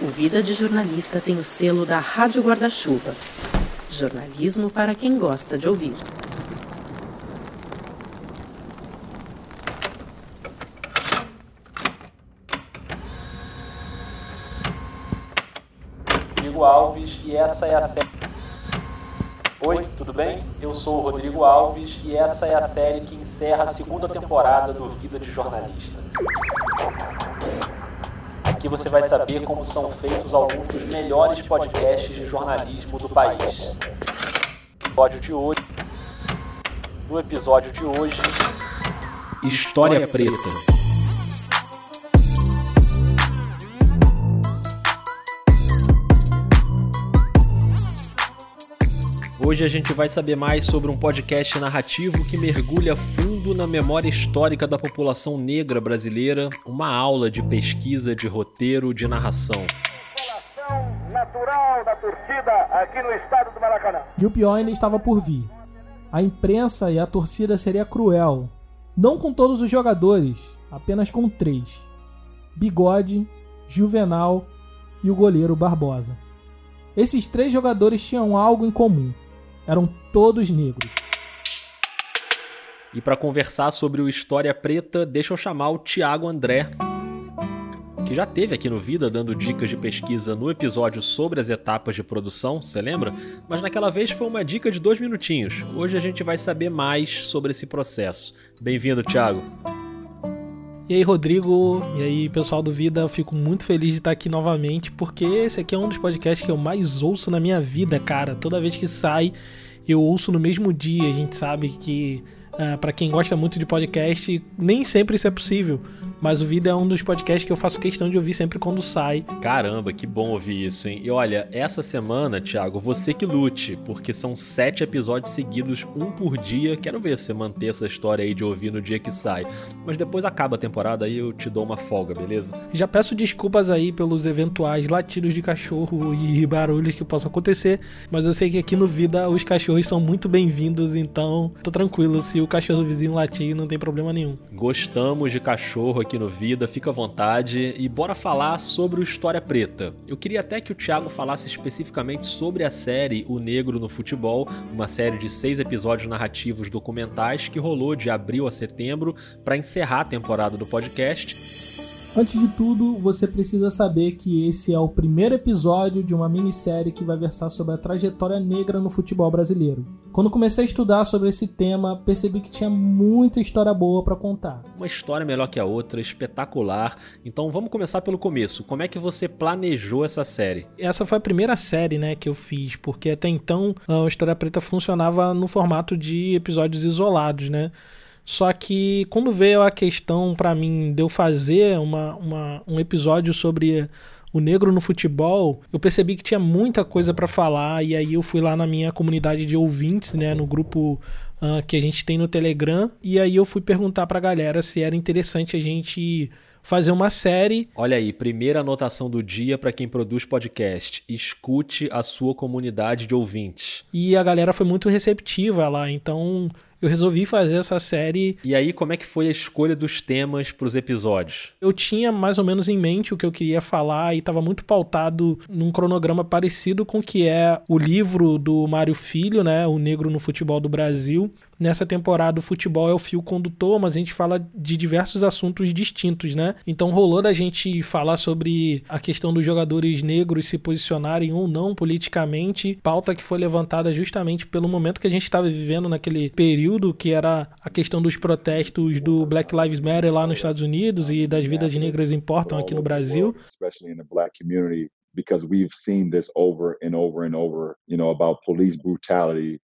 O Vida de Jornalista tem o selo da Rádio Guarda-Chuva. Jornalismo para quem gosta de ouvir. Rodrigo Alves e essa é a série. Oi, tudo bem? Eu sou o Rodrigo Alves e essa é a série que encerra a segunda temporada do Vida de Jornalista. Aqui você vai saber como são feitos alguns dos melhores podcasts de jornalismo do país. Episódio de hoje. No episódio de hoje, História Preta. Hoje a gente vai saber mais sobre um podcast narrativo que mergulha fundo na memória histórica da população negra brasileira, uma aula de pesquisa, de roteiro, de narração. natural da torcida aqui no estado do Maracanã. E o pior ainda estava por vir. A imprensa e a torcida seria cruel. Não com todos os jogadores, apenas com três: Bigode, Juvenal e o goleiro Barbosa. Esses três jogadores tinham algo em comum. Eram todos negros. E para conversar sobre o História Preta, deixa eu chamar o Tiago André, que já teve aqui no Vida dando dicas de pesquisa no episódio sobre as etapas de produção, você lembra? Mas naquela vez foi uma dica de dois minutinhos. Hoje a gente vai saber mais sobre esse processo. Bem-vindo, Tiago. E aí, Rodrigo, e aí, pessoal do Vida, eu fico muito feliz de estar aqui novamente, porque esse aqui é um dos podcasts que eu mais ouço na minha vida, cara. Toda vez que sai, eu ouço no mesmo dia. A gente sabe que, uh, para quem gosta muito de podcast, nem sempre isso é possível. Mas o Vida é um dos podcasts que eu faço questão de ouvir sempre quando sai. Caramba, que bom ouvir isso, hein? E olha, essa semana, Thiago, você que lute, porque são sete episódios seguidos, um por dia. Quero ver você manter essa história aí de ouvir no dia que sai. Mas depois acaba a temporada, aí eu te dou uma folga, beleza? Já peço desculpas aí pelos eventuais latidos de cachorro e barulhos que possam acontecer, mas eu sei que aqui no Vida os cachorros são muito bem-vindos, então tô tranquilo. Se o cachorro vizinho latir, não tem problema nenhum. Gostamos de cachorro aqui no Vida, fica à vontade e bora falar sobre o História Preta. Eu queria até que o Thiago falasse especificamente sobre a série O Negro no Futebol, uma série de seis episódios narrativos documentais que rolou de abril a setembro para encerrar a temporada do podcast. Antes de tudo, você precisa saber que esse é o primeiro episódio de uma minissérie que vai versar sobre a trajetória negra no futebol brasileiro. Quando comecei a estudar sobre esse tema, percebi que tinha muita história boa para contar. Uma história melhor que a outra, espetacular. Então vamos começar pelo começo. Como é que você planejou essa série? Essa foi a primeira série, né, que eu fiz, porque até então a História Preta funcionava no formato de episódios isolados, né? Só que quando veio a questão para mim de eu fazer uma, uma, um episódio sobre o negro no futebol, eu percebi que tinha muita coisa para falar e aí eu fui lá na minha comunidade de ouvintes, né, no grupo uh, que a gente tem no Telegram, e aí eu fui perguntar pra galera se era interessante a gente fazer uma série. Olha aí, primeira anotação do dia para quem produz podcast: escute a sua comunidade de ouvintes. E a galera foi muito receptiva lá, então eu resolvi fazer essa série. E aí, como é que foi a escolha dos temas para os episódios? Eu tinha mais ou menos em mente o que eu queria falar e estava muito pautado num cronograma parecido com o que é o livro do Mário Filho, né, O Negro no Futebol do Brasil. Nessa temporada o futebol é o fio condutor, mas a gente fala de diversos assuntos distintos, né? Então rolou da gente falar sobre a questão dos jogadores negros se posicionarem ou não politicamente, pauta que foi levantada justamente pelo momento que a gente estava vivendo naquele período, que era a questão dos protestos do Black Lives Matter lá nos Estados Unidos e das vidas negras importam aqui no Brasil. Because we've seen this over and over and over, you know, about police brutality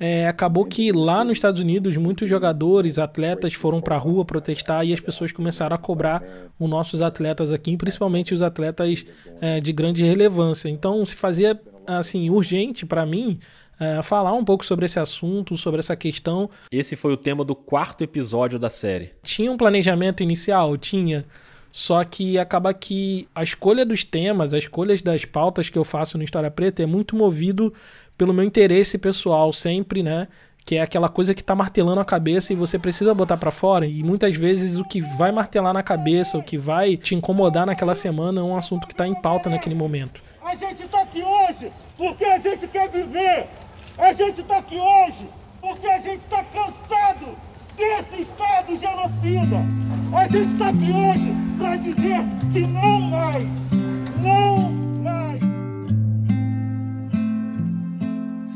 é, acabou que lá nos Estados Unidos muitos jogadores, atletas foram para a rua protestar e as pessoas começaram a cobrar os nossos atletas aqui, principalmente os atletas é, de grande relevância. Então se fazia assim urgente para mim é, falar um pouco sobre esse assunto, sobre essa questão. Esse foi o tema do quarto episódio da série. Tinha um planejamento inicial, tinha. Só que acaba que a escolha dos temas, as escolhas das pautas que eu faço no História Preta é muito movido pelo meu interesse pessoal sempre, né? que é aquela coisa que tá martelando a cabeça e você precisa botar para fora. E muitas vezes o que vai martelar na cabeça, o que vai te incomodar naquela semana é um assunto que tá em pauta naquele momento. A gente tá aqui hoje porque a gente quer viver. A gente tá aqui hoje porque a gente tá cansado desse Estado genocida. A gente tá aqui hoje para dizer que não mais.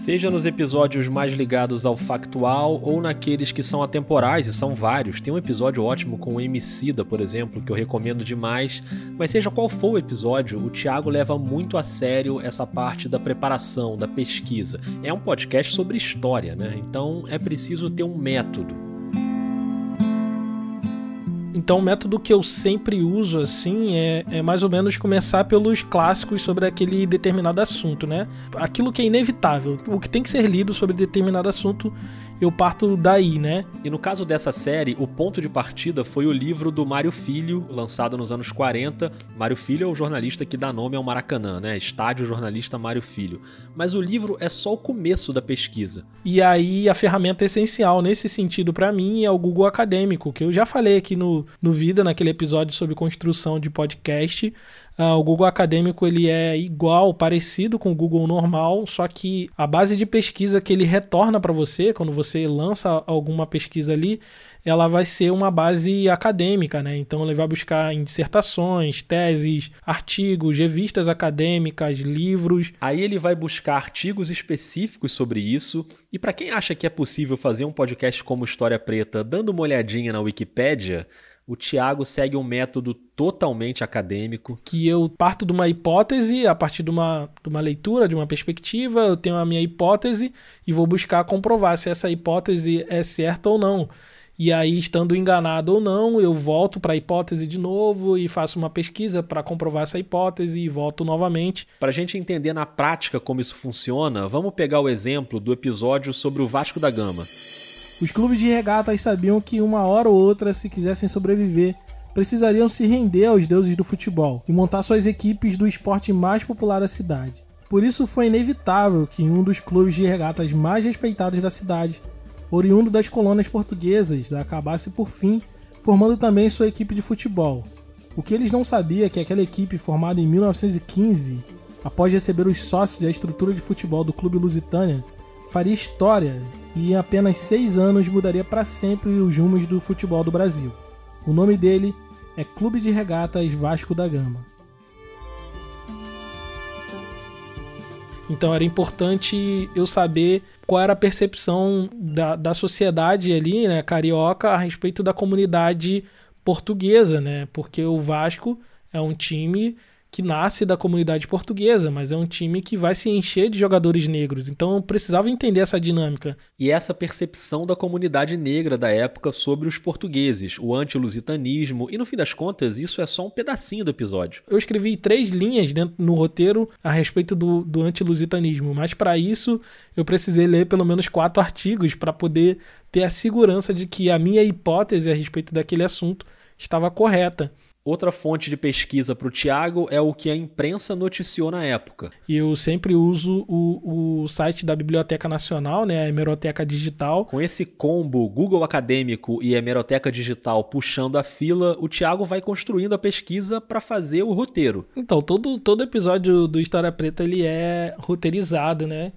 Seja nos episódios mais ligados ao factual ou naqueles que são atemporais, e são vários. Tem um episódio ótimo com o Emicida, por exemplo, que eu recomendo demais. Mas seja qual for o episódio, o Thiago leva muito a sério essa parte da preparação, da pesquisa. É um podcast sobre história, né? Então é preciso ter um método. Então, o método que eu sempre uso, assim, é, é, mais ou menos começar pelos clássicos sobre aquele determinado assunto, né? Aquilo que é inevitável, o que tem que ser lido sobre determinado assunto eu parto daí, né? E no caso dessa série, o ponto de partida foi o livro do Mário Filho, lançado nos anos 40. Mário Filho é o jornalista que dá nome ao Maracanã, né? Estádio Jornalista Mário Filho. Mas o livro é só o começo da pesquisa. E aí a ferramenta essencial nesse sentido para mim é o Google Acadêmico, que eu já falei aqui no, no Vida, naquele episódio sobre construção de podcast. Uh, o Google Acadêmico ele é igual, parecido com o Google normal, só que a base de pesquisa que ele retorna para você quando você lança alguma pesquisa ali, ela vai ser uma base acadêmica, né? Então ele vai buscar em dissertações, teses, artigos, revistas acadêmicas, livros. Aí ele vai buscar artigos específicos sobre isso. E para quem acha que é possível fazer um podcast como História Preta dando uma olhadinha na Wikipédia, o Tiago segue um método totalmente acadêmico. Que eu parto de uma hipótese, a partir de uma, de uma leitura, de uma perspectiva, eu tenho a minha hipótese e vou buscar comprovar se essa hipótese é certa ou não. E aí, estando enganado ou não, eu volto para a hipótese de novo e faço uma pesquisa para comprovar essa hipótese e volto novamente. Para a gente entender na prática como isso funciona, vamos pegar o exemplo do episódio sobre o Vasco da Gama. Os clubes de regatas sabiam que uma hora ou outra, se quisessem sobreviver, precisariam se render aos deuses do futebol e montar suas equipes do esporte mais popular da cidade. Por isso foi inevitável que um dos clubes de regatas mais respeitados da cidade, oriundo das colônias portuguesas, acabasse por fim formando também sua equipe de futebol. O que eles não sabiam é que aquela equipe formada em 1915, após receber os sócios e a estrutura de futebol do Clube Lusitânia, faria história e em apenas seis anos mudaria para sempre os rumos do futebol do Brasil. O nome dele é Clube de Regatas Vasco da Gama. Então era importante eu saber qual era a percepção da, da sociedade ali, né, carioca, a respeito da comunidade portuguesa, né? Porque o Vasco é um time que nasce da comunidade portuguesa, mas é um time que vai se encher de jogadores negros. Então eu precisava entender essa dinâmica. E essa percepção da comunidade negra da época sobre os portugueses, o antilusitanismo, e no fim das contas, isso é só um pedacinho do episódio. Eu escrevi três linhas dentro, no roteiro a respeito do, do antilusitanismo, mas para isso eu precisei ler pelo menos quatro artigos para poder ter a segurança de que a minha hipótese a respeito daquele assunto estava correta. Outra fonte de pesquisa para o Tiago é o que a imprensa noticiou na época. E eu sempre uso o, o site da Biblioteca Nacional, né, a Hemeroteca Digital. Com esse combo Google Acadêmico e Hemeroteca Digital puxando a fila, o Tiago vai construindo a pesquisa para fazer o roteiro. Então, todo, todo episódio do História Preta ele é roteirizado, né?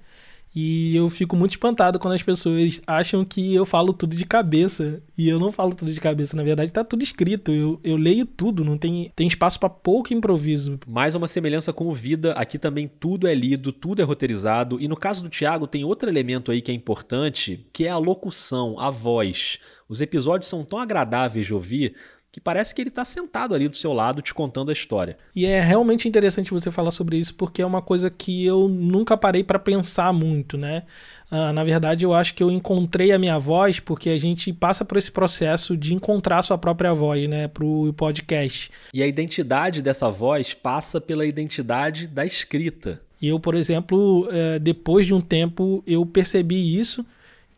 E eu fico muito espantado quando as pessoas acham que eu falo tudo de cabeça. E eu não falo tudo de cabeça, na verdade tá tudo escrito. Eu, eu leio tudo, não tem, tem espaço para pouco improviso. Mais uma semelhança com o Vida, aqui também tudo é lido, tudo é roteirizado. E no caso do Thiago, tem outro elemento aí que é importante, que é a locução, a voz. Os episódios são tão agradáveis de ouvir que parece que ele está sentado ali do seu lado te contando a história. E é realmente interessante você falar sobre isso porque é uma coisa que eu nunca parei para pensar muito, né? Uh, na verdade, eu acho que eu encontrei a minha voz porque a gente passa por esse processo de encontrar sua própria voz, né, pro podcast. E a identidade dessa voz passa pela identidade da escrita. Eu, por exemplo, eh, depois de um tempo, eu percebi isso,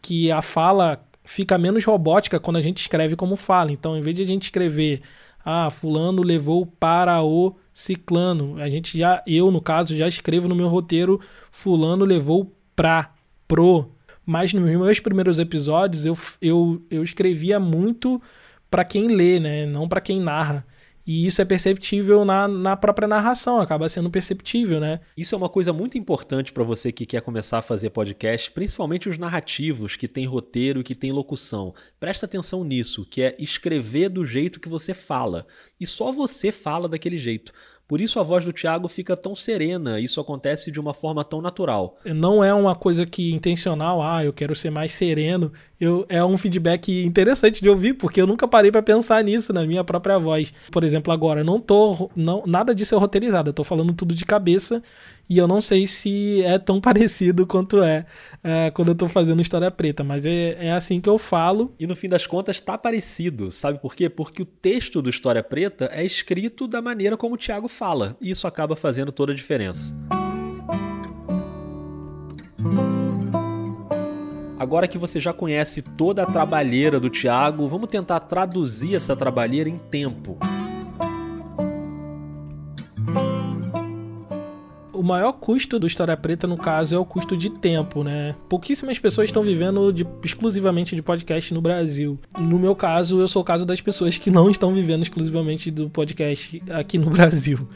que a fala fica menos robótica quando a gente escreve como fala. Então, em vez de a gente escrever, ah, fulano levou para o ciclano, a gente já, eu no caso, já escrevo no meu roteiro, fulano levou pra, pro. Mas nos meus primeiros episódios eu, eu, eu escrevia muito para quem lê, né? Não para quem narra. E isso é perceptível na, na própria narração, acaba sendo perceptível, né? Isso é uma coisa muito importante para você que quer começar a fazer podcast, principalmente os narrativos, que tem roteiro e que tem locução. Presta atenção nisso, que é escrever do jeito que você fala. E só você fala daquele jeito. Por isso a voz do Thiago fica tão serena, isso acontece de uma forma tão natural. Não é uma coisa que intencional, ah, eu quero ser mais sereno. Eu, é um feedback interessante de ouvir, porque eu nunca parei para pensar nisso na minha própria voz. Por exemplo, agora, não tô. Não, nada disso é roteirizado, eu tô falando tudo de cabeça e eu não sei se é tão parecido quanto é, é quando eu tô fazendo História Preta, mas é, é assim que eu falo. E no fim das contas tá parecido, sabe por quê? Porque o texto do História Preta é escrito da maneira como o Thiago fala, e isso acaba fazendo toda a diferença. Agora que você já conhece toda a trabalheira do Thiago, vamos tentar traduzir essa trabalheira em tempo. Maior custo do História Preta, no caso, é o custo de tempo, né? Pouquíssimas pessoas estão vivendo de, exclusivamente de podcast no Brasil. No meu caso, eu sou o caso das pessoas que não estão vivendo exclusivamente do podcast aqui no Brasil.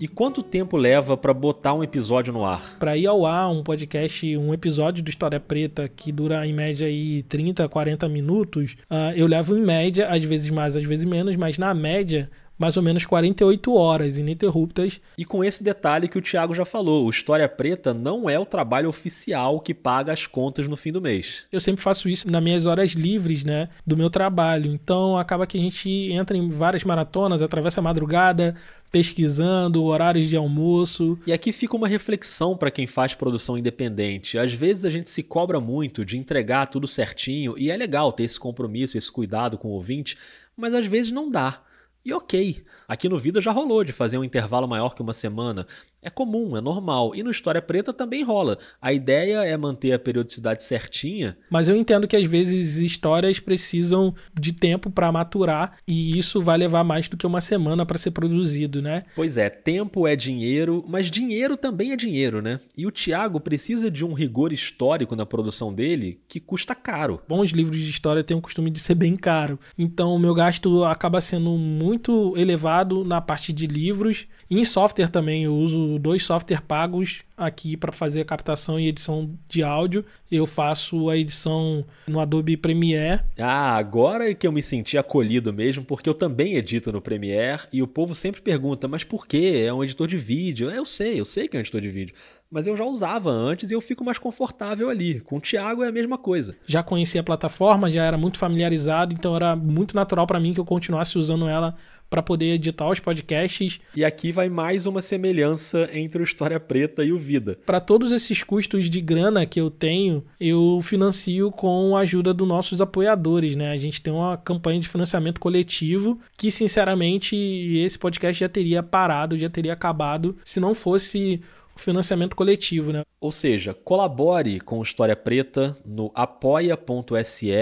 E quanto tempo leva para botar um episódio no ar? Para ir ao ar um podcast, um episódio do História Preta que dura em média aí 30, 40 minutos, uh, eu levo em média, às vezes mais, às vezes menos, mas na média mais ou menos 48 horas ininterruptas. E com esse detalhe que o Thiago já falou, o História Preta não é o trabalho oficial que paga as contas no fim do mês. Eu sempre faço isso nas minhas horas livres, né, do meu trabalho. Então acaba que a gente entra em várias maratonas, atravessa a madrugada, pesquisando horários de almoço. E aqui fica uma reflexão para quem faz produção independente. Às vezes a gente se cobra muito de entregar tudo certinho e é legal ter esse compromisso, esse cuidado com o ouvinte, mas às vezes não dá. E ok, aqui no Vida já rolou de fazer um intervalo maior que uma semana. É comum, é normal. E no História Preta também rola. A ideia é manter a periodicidade certinha. Mas eu entendo que às vezes histórias precisam de tempo para maturar e isso vai levar mais do que uma semana para ser produzido, né? Pois é, tempo é dinheiro, mas dinheiro também é dinheiro, né? E o Tiago precisa de um rigor histórico na produção dele que custa caro. Bons livros de história têm o costume de ser bem caro. Então o meu gasto acaba sendo muito elevado na parte de livros em software também, eu uso dois softwares pagos aqui para fazer a captação e edição de áudio. Eu faço a edição no Adobe Premiere. Ah, agora é que eu me senti acolhido mesmo, porque eu também edito no Premiere e o povo sempre pergunta, mas por quê? É um editor de vídeo. Eu sei, eu sei que é um editor de vídeo. Mas eu já usava antes e eu fico mais confortável ali. Com o Thiago é a mesma coisa. Já conhecia a plataforma, já era muito familiarizado, então era muito natural para mim que eu continuasse usando ela para poder editar os podcasts. E aqui vai mais uma semelhança entre o História Preta e o Vida. Para todos esses custos de grana que eu tenho, eu financio com a ajuda dos nossos apoiadores, né? A gente tem uma campanha de financiamento coletivo que, sinceramente, esse podcast já teria parado, já teria acabado se não fosse financiamento coletivo, né? Ou seja, colabore com o História Preta no apoia.se,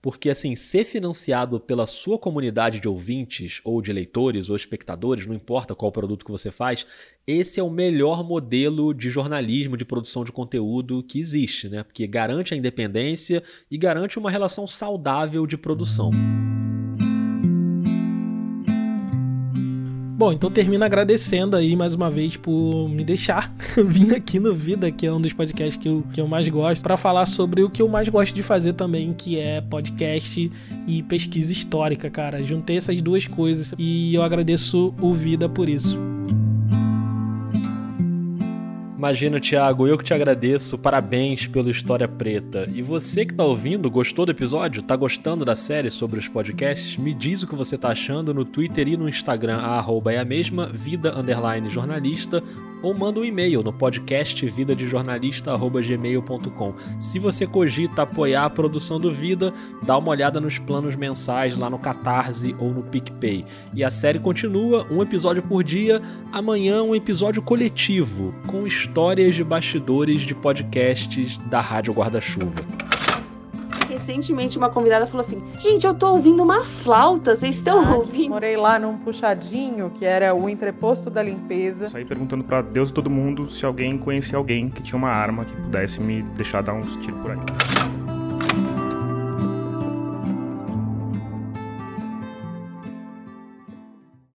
porque assim, ser financiado pela sua comunidade de ouvintes ou de leitores ou espectadores, não importa qual produto que você faz, esse é o melhor modelo de jornalismo, de produção de conteúdo que existe, né? Porque garante a independência e garante uma relação saudável de produção. Bom, então termino agradecendo aí mais uma vez por me deixar vir aqui no Vida, que é um dos podcasts que eu, que eu mais gosto, para falar sobre o que eu mais gosto de fazer também, que é podcast e pesquisa histórica, cara. Juntei essas duas coisas e eu agradeço o Vida por isso. Imagina, Thiago, eu que te agradeço. Parabéns pelo História Preta. E você que tá ouvindo, gostou do episódio? Tá gostando da série sobre os podcasts? Me diz o que você tá achando no Twitter e no Instagram, a arroba é a mesma, vida jornalista, ou manda um e-mail no podcast vidadejornalista.gmail.com. Se você cogita apoiar a produção do Vida, dá uma olhada nos planos mensais lá no Catarse ou no PicPay. E a série continua, um episódio por dia, amanhã um episódio coletivo, com histórias de bastidores de podcasts da Rádio Guarda-Chuva recentemente uma convidada falou assim: gente, eu tô ouvindo uma flauta, vocês estão ouvindo? Morei lá num puxadinho, que era o entreposto da limpeza. Saí perguntando para Deus e todo mundo se alguém conhecia alguém que tinha uma arma que pudesse me deixar dar uns tiros por aí.